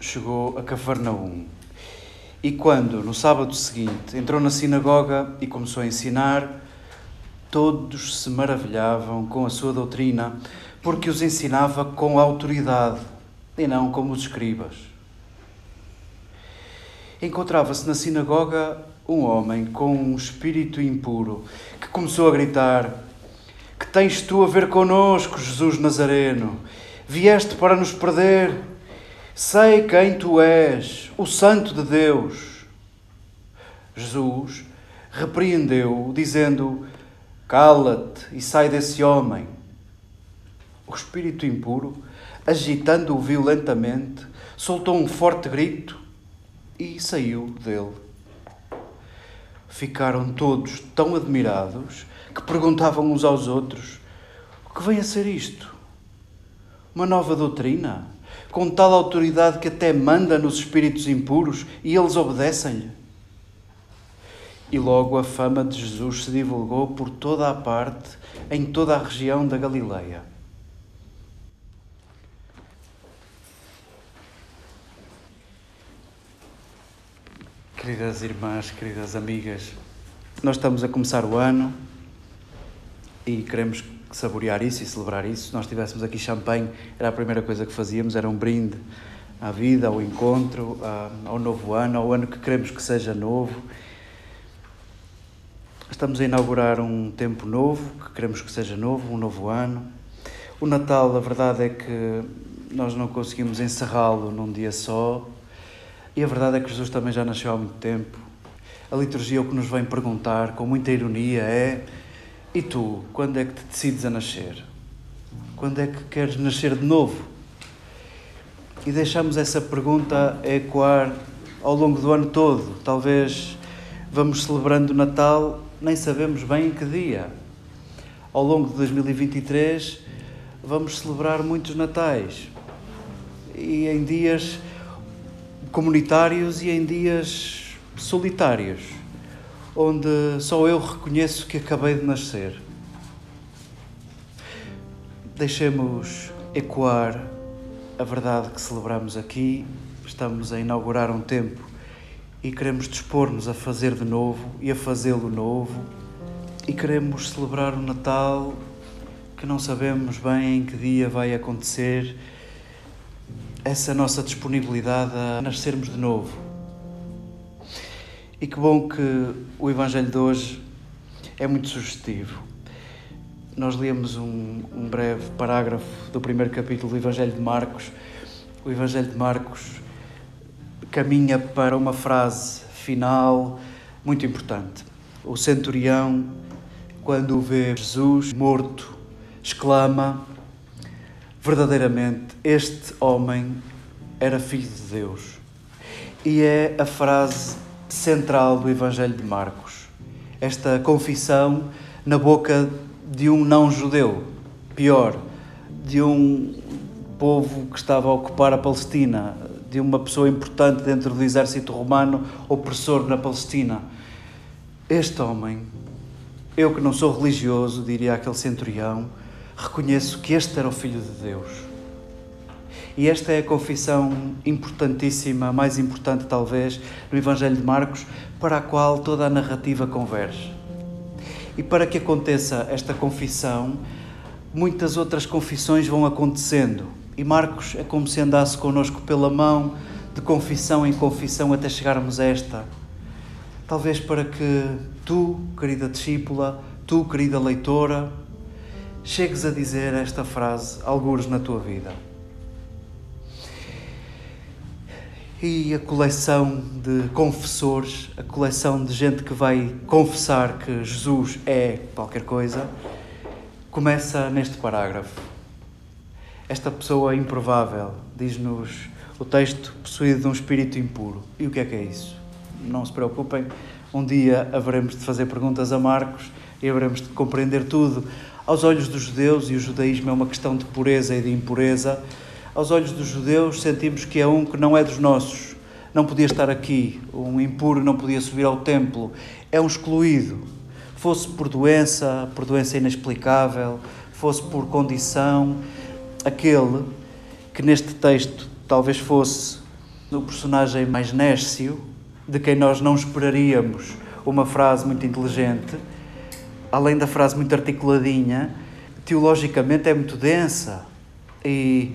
chegou a Cafarnaum. E quando, no sábado seguinte, entrou na sinagoga e começou a ensinar, todos se maravilhavam com a sua doutrina, porque os ensinava com autoridade e não como os escribas. Encontrava-se na sinagoga um homem com um espírito impuro que começou a gritar: Que tens tu a ver conosco, Jesus Nazareno? Vieste para nos perder? Sei quem tu és, o Santo de Deus. Jesus repreendeu, dizendo: Cala-te e sai desse homem. O espírito impuro, agitando-o violentamente, soltou um forte grito e saiu dele. Ficaram todos tão admirados que perguntavam uns aos outros: O que vem a ser isto? Uma nova doutrina? Com tal autoridade que até manda nos espíritos impuros e eles obedecem-lhe? E logo a fama de Jesus se divulgou por toda a parte, em toda a região da Galileia. Queridas irmãs, queridas amigas, nós estamos a começar o ano e queremos saborear isso e celebrar isso. Se nós tivéssemos aqui champanhe, era a primeira coisa que fazíamos, era um brinde à vida, ao encontro, ao novo ano, ao ano que queremos que seja novo. Estamos a inaugurar um tempo novo, que queremos que seja novo, um novo ano. O Natal, a verdade é que nós não conseguimos encerrá-lo num dia só, e a verdade é que Jesus também já nasceu há muito tempo. A liturgia o que nos vem perguntar com muita ironia é: e tu, quando é que te decides a nascer? Quando é que queres nascer de novo? E deixamos essa pergunta ecoar ao longo do ano todo. Talvez vamos celebrando o Natal, nem sabemos bem em que dia. Ao longo de 2023 vamos celebrar muitos natais. E em dias comunitários e em dias solitários, onde só eu reconheço que acabei de nascer. Deixemos ecoar a verdade que celebramos aqui. Estamos a inaugurar um tempo e queremos dispor-nos a fazer de novo e a fazê-lo novo. E queremos celebrar o Natal que não sabemos bem em que dia vai acontecer essa nossa disponibilidade a nascermos de novo. E que bom que o Evangelho de hoje é muito sugestivo. Nós lemos um, um breve parágrafo do primeiro capítulo do Evangelho de Marcos. O Evangelho de Marcos caminha para uma frase final muito importante. O centurião, quando vê Jesus morto, exclama: verdadeiramente este homem era filho de Deus. E é a frase central do Evangelho de Marcos. Esta confissão na boca de um não-judeu, pior, de um povo que estava a ocupar a Palestina, de uma pessoa importante dentro do exército romano opressor na Palestina. Este homem, eu que não sou religioso, diria aquele centurião, reconheço que este era o Filho de Deus. E esta é a confissão importantíssima, mais importante talvez, no Evangelho de Marcos, para a qual toda a narrativa converge. E para que aconteça esta confissão, muitas outras confissões vão acontecendo. E Marcos é como se andasse connosco pela mão, de confissão em confissão, até chegarmos a esta. Talvez para que tu, querida discípula, tu, querida leitora, chegues a dizer esta frase alguns na tua vida. E a coleção de confessores, a coleção de gente que vai confessar que Jesus é qualquer coisa, começa neste parágrafo. Esta pessoa improvável, diz-nos o texto, possuído de um espírito impuro. E o que é que é isso? Não se preocupem, um dia haveremos de fazer perguntas a Marcos e haveremos de compreender tudo aos olhos dos judeus, e o judaísmo é uma questão de pureza e de impureza, aos olhos dos judeus sentimos que é um que não é dos nossos, não podia estar aqui, um impuro não podia subir ao templo, é um excluído. Fosse por doença, por doença inexplicável, fosse por condição, aquele que neste texto talvez fosse no personagem mais nércio, de quem nós não esperaríamos uma frase muito inteligente, além da frase muito articuladinha, teologicamente é muito densa. E,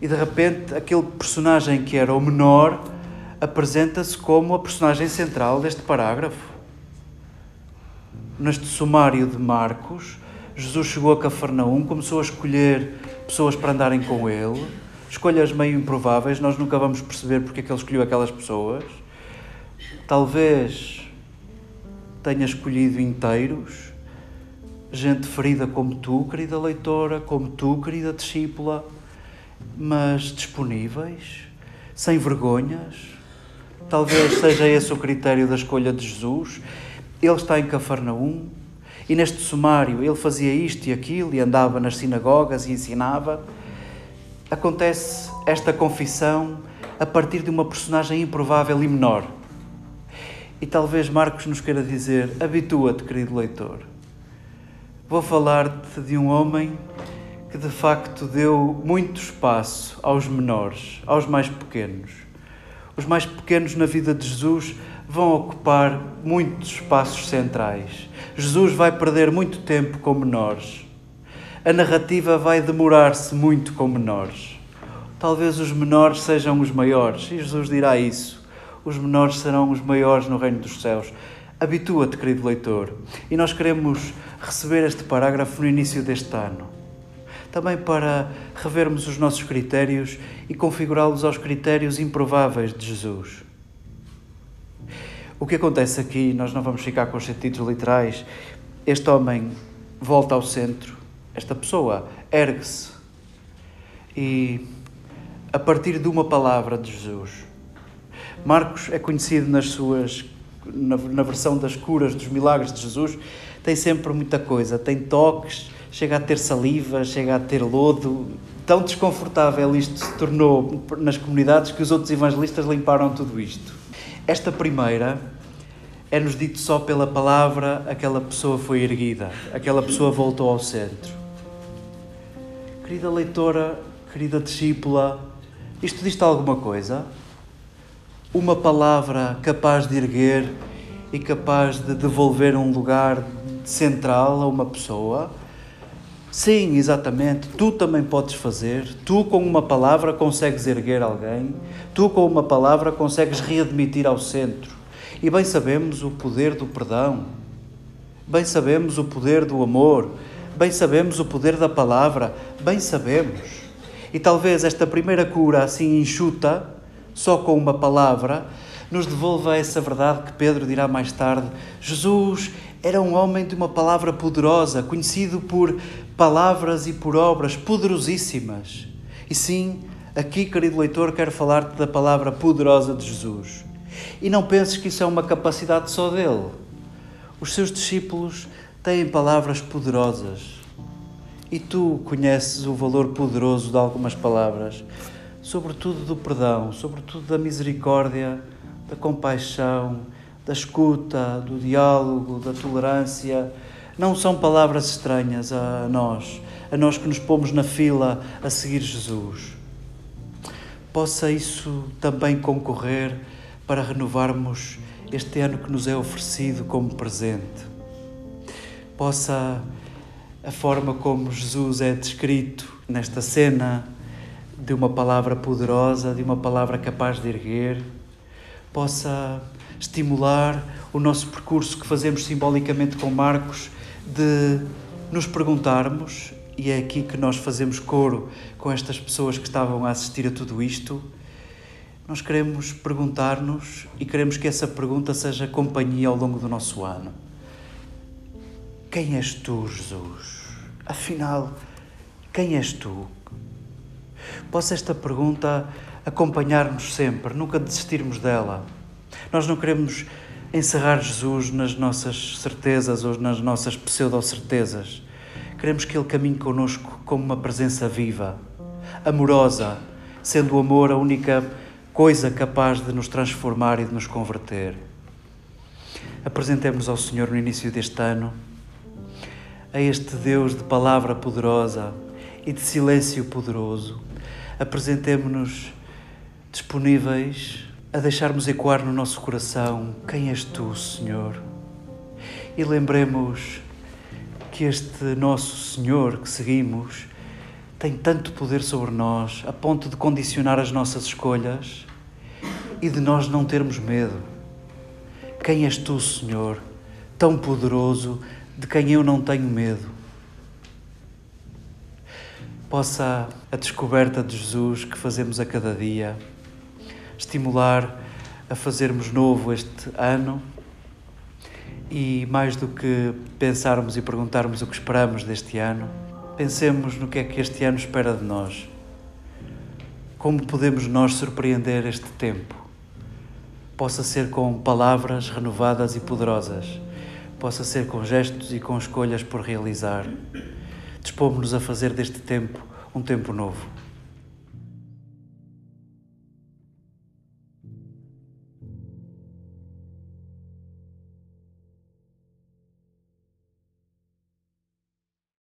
e de repente aquele personagem que era o menor apresenta-se como a personagem central deste parágrafo. Neste sumário de Marcos, Jesus chegou a Cafarnaum, começou a escolher pessoas para andarem com ele, escolhas meio improváveis, nós nunca vamos perceber porque é que ele escolheu aquelas pessoas. Talvez tenha escolhido inteiros, gente ferida como tu, querida leitora, como tu, querida discípula, mas disponíveis, sem vergonhas. Talvez seja esse o critério da escolha de Jesus. Ele está em Cafarnaum e neste sumário ele fazia isto e aquilo e andava nas sinagogas e ensinava. Acontece esta confissão a partir de uma personagem improvável e menor. E talvez Marcos nos queira dizer: habitua-te, querido leitor. Vou falar-te de um homem que de facto deu muito espaço aos menores, aos mais pequenos. Os mais pequenos na vida de Jesus vão ocupar muitos espaços centrais. Jesus vai perder muito tempo com menores. A narrativa vai demorar-se muito com menores. Talvez os menores sejam os maiores, e Jesus dirá isso. Os menores serão os maiores no reino dos céus. Habitua-te, querido leitor. E nós queremos receber este parágrafo no início deste ano. Também para revermos os nossos critérios e configurá-los aos critérios improváveis de Jesus. O que acontece aqui, nós não vamos ficar com os sentidos literais. Este homem volta ao centro, esta pessoa ergue-se e, a partir de uma palavra de Jesus, Marcos é conhecido nas suas na, na versão das curas, dos milagres de Jesus, tem sempre muita coisa. Tem toques, chega a ter saliva, chega a ter lodo. Tão desconfortável isto se tornou nas comunidades que os outros evangelistas limparam tudo isto. Esta primeira é-nos dito só pela palavra, aquela pessoa foi erguida, aquela pessoa voltou ao centro. Querida leitora, querida discípula, isto diz-te alguma coisa? uma palavra capaz de erguer e capaz de devolver um lugar central a uma pessoa. Sim, exatamente, tu também podes fazer. Tu, com uma palavra, consegues erguer alguém. Tu, com uma palavra, consegues readmitir ao centro. E bem sabemos o poder do perdão. Bem sabemos o poder do amor. Bem sabemos o poder da palavra. Bem sabemos. E talvez esta primeira cura, assim enxuta, só com uma palavra, nos devolva essa verdade que Pedro dirá mais tarde. Jesus era um homem de uma palavra poderosa, conhecido por palavras e por obras poderosíssimas. E sim, aqui, querido leitor, quero falar-te da palavra poderosa de Jesus. E não penses que isso é uma capacidade só dele. Os seus discípulos têm palavras poderosas. E tu conheces o valor poderoso de algumas palavras sobretudo do perdão, sobretudo da misericórdia, da compaixão, da escuta, do diálogo, da tolerância. Não são palavras estranhas a nós, a nós que nos pomos na fila a seguir Jesus. Possa isso também concorrer para renovarmos este ano que nos é oferecido como presente. Possa a forma como Jesus é descrito nesta cena de uma palavra poderosa, de uma palavra capaz de erguer, possa estimular o nosso percurso que fazemos simbolicamente com Marcos de nos perguntarmos, e é aqui que nós fazemos coro com estas pessoas que estavam a assistir a tudo isto. Nós queremos perguntar-nos e queremos que essa pergunta seja companhia ao longo do nosso ano. Quem és tu, Jesus? Afinal, quem és tu? Possa esta pergunta acompanhar-nos sempre, nunca desistirmos dela. Nós não queremos encerrar Jesus nas nossas certezas ou nas nossas pseudo-certezas. Queremos que Ele caminhe conosco como uma presença viva, amorosa, sendo o amor a única coisa capaz de nos transformar e de nos converter. Apresentemos ao Senhor no início deste ano, a este Deus de palavra poderosa e de silêncio poderoso apresentemo-nos disponíveis a deixarmos ecoar no nosso coração quem és tu, Senhor. E lembremos que este nosso Senhor que seguimos tem tanto poder sobre nós a ponto de condicionar as nossas escolhas e de nós não termos medo. Quem és tu, Senhor, tão poderoso, de quem eu não tenho medo? Possa a descoberta de Jesus que fazemos a cada dia estimular a fazermos novo este ano e mais do que pensarmos e perguntarmos o que esperamos deste ano, pensemos no que é que este ano espera de nós. Como podemos nós surpreender este tempo? Possa ser com palavras renovadas e poderosas, possa ser com gestos e com escolhas por realizar. Dispomos-nos a fazer deste tempo um tempo novo.